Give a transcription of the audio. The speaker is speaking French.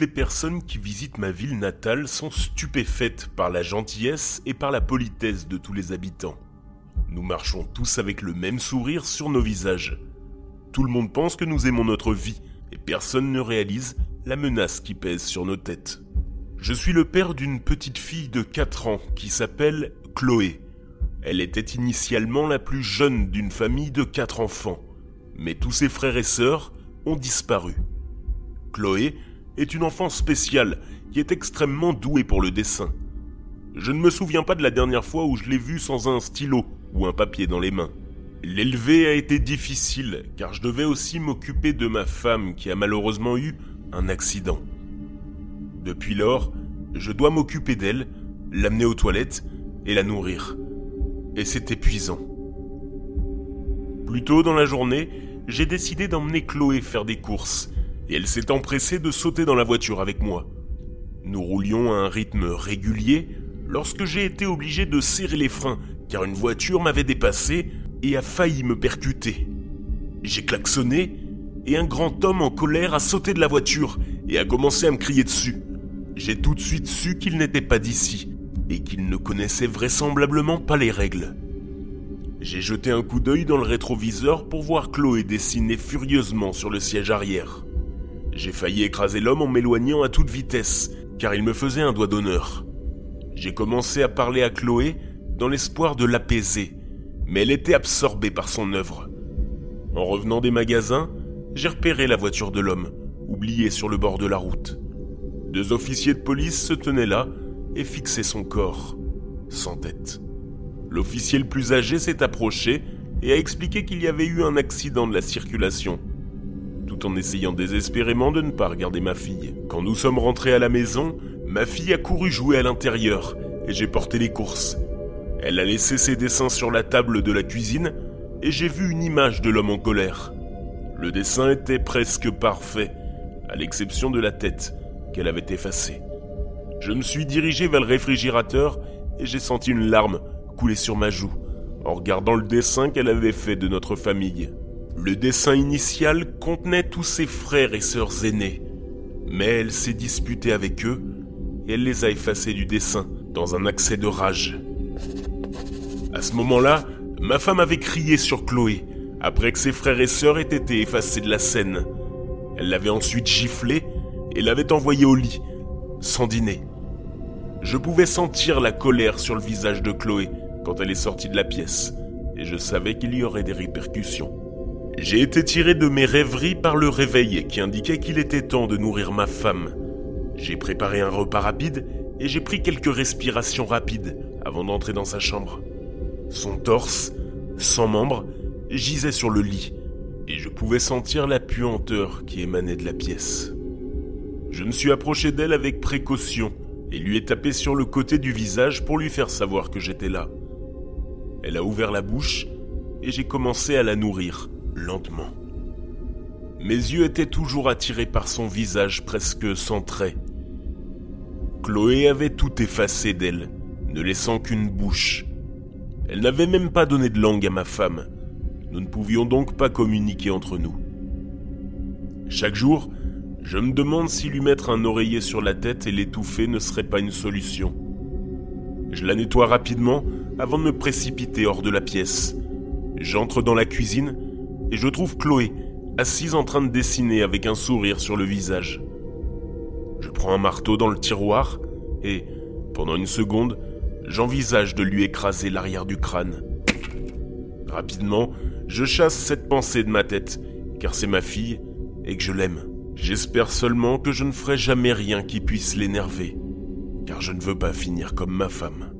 les personnes qui visitent ma ville natale sont stupéfaites par la gentillesse et par la politesse de tous les habitants. Nous marchons tous avec le même sourire sur nos visages. Tout le monde pense que nous aimons notre vie et personne ne réalise la menace qui pèse sur nos têtes. Je suis le père d'une petite fille de 4 ans qui s'appelle Chloé. Elle était initialement la plus jeune d'une famille de 4 enfants, mais tous ses frères et sœurs ont disparu. Chloé est une enfant spéciale qui est extrêmement douée pour le dessin. Je ne me souviens pas de la dernière fois où je l'ai vue sans un stylo ou un papier dans les mains. L'élever a été difficile car je devais aussi m'occuper de ma femme qui a malheureusement eu un accident. Depuis lors, je dois m'occuper d'elle, l'amener aux toilettes et la nourrir. Et c'est épuisant. Plus tôt dans la journée, j'ai décidé d'emmener Chloé faire des courses et elle s'est empressée de sauter dans la voiture avec moi. Nous roulions à un rythme régulier lorsque j'ai été obligé de serrer les freins car une voiture m'avait dépassé et a failli me percuter. J'ai klaxonné et un grand homme en colère a sauté de la voiture et a commencé à me crier dessus. J'ai tout de suite su qu'il n'était pas d'ici et qu'il ne connaissait vraisemblablement pas les règles. J'ai jeté un coup d'œil dans le rétroviseur pour voir Chloé dessiner furieusement sur le siège arrière. J'ai failli écraser l'homme en m'éloignant à toute vitesse, car il me faisait un doigt d'honneur. J'ai commencé à parler à Chloé dans l'espoir de l'apaiser, mais elle était absorbée par son œuvre. En revenant des magasins, j'ai repéré la voiture de l'homme, oubliée sur le bord de la route. Deux officiers de police se tenaient là et fixaient son corps, sans tête. L'officier le plus âgé s'est approché et a expliqué qu'il y avait eu un accident de la circulation, en essayant désespérément de ne pas regarder ma fille. Quand nous sommes rentrés à la maison, ma fille a couru jouer à l'intérieur et j'ai porté les courses. Elle a laissé ses dessins sur la table de la cuisine et j'ai vu une image de l'homme en colère. Le dessin était presque parfait, à l'exception de la tête qu'elle avait effacée. Je me suis dirigé vers le réfrigérateur et j'ai senti une larme couler sur ma joue en regardant le dessin qu'elle avait fait de notre famille. Le dessin initial contenait tous ses frères et sœurs aînés, mais elle s'est disputée avec eux et elle les a effacés du dessin dans un accès de rage. À ce moment-là, ma femme avait crié sur Chloé après que ses frères et sœurs aient été effacés de la scène. Elle l'avait ensuite giflé et l'avait envoyé au lit, sans dîner. Je pouvais sentir la colère sur le visage de Chloé quand elle est sortie de la pièce, et je savais qu'il y aurait des répercussions. J'ai été tiré de mes rêveries par le réveil qui indiquait qu'il était temps de nourrir ma femme. J'ai préparé un repas rapide et j'ai pris quelques respirations rapides avant d'entrer dans sa chambre. Son torse, sans membres, gisait sur le lit, et je pouvais sentir la puanteur qui émanait de la pièce. Je me suis approché d'elle avec précaution et lui ai tapé sur le côté du visage pour lui faire savoir que j'étais là. Elle a ouvert la bouche et j'ai commencé à la nourrir, lentement. Mes yeux étaient toujours attirés par son visage presque sans traits. Chloé avait tout effacé d'elle, ne laissant qu'une bouche. Elle n'avait même pas donné de langue à ma femme. Nous ne pouvions donc pas communiquer entre nous. Chaque jour, je me demande si lui mettre un oreiller sur la tête et l'étouffer ne serait pas une solution. Je la nettoie rapidement avant de me précipiter hors de la pièce. J'entre dans la cuisine et je trouve Chloé assise en train de dessiner avec un sourire sur le visage. Je prends un marteau dans le tiroir et, pendant une seconde, j'envisage de lui écraser l'arrière du crâne. Rapidement, je chasse cette pensée de ma tête, car c'est ma fille et que je l'aime. J'espère seulement que je ne ferai jamais rien qui puisse l'énerver, car je ne veux pas finir comme ma femme.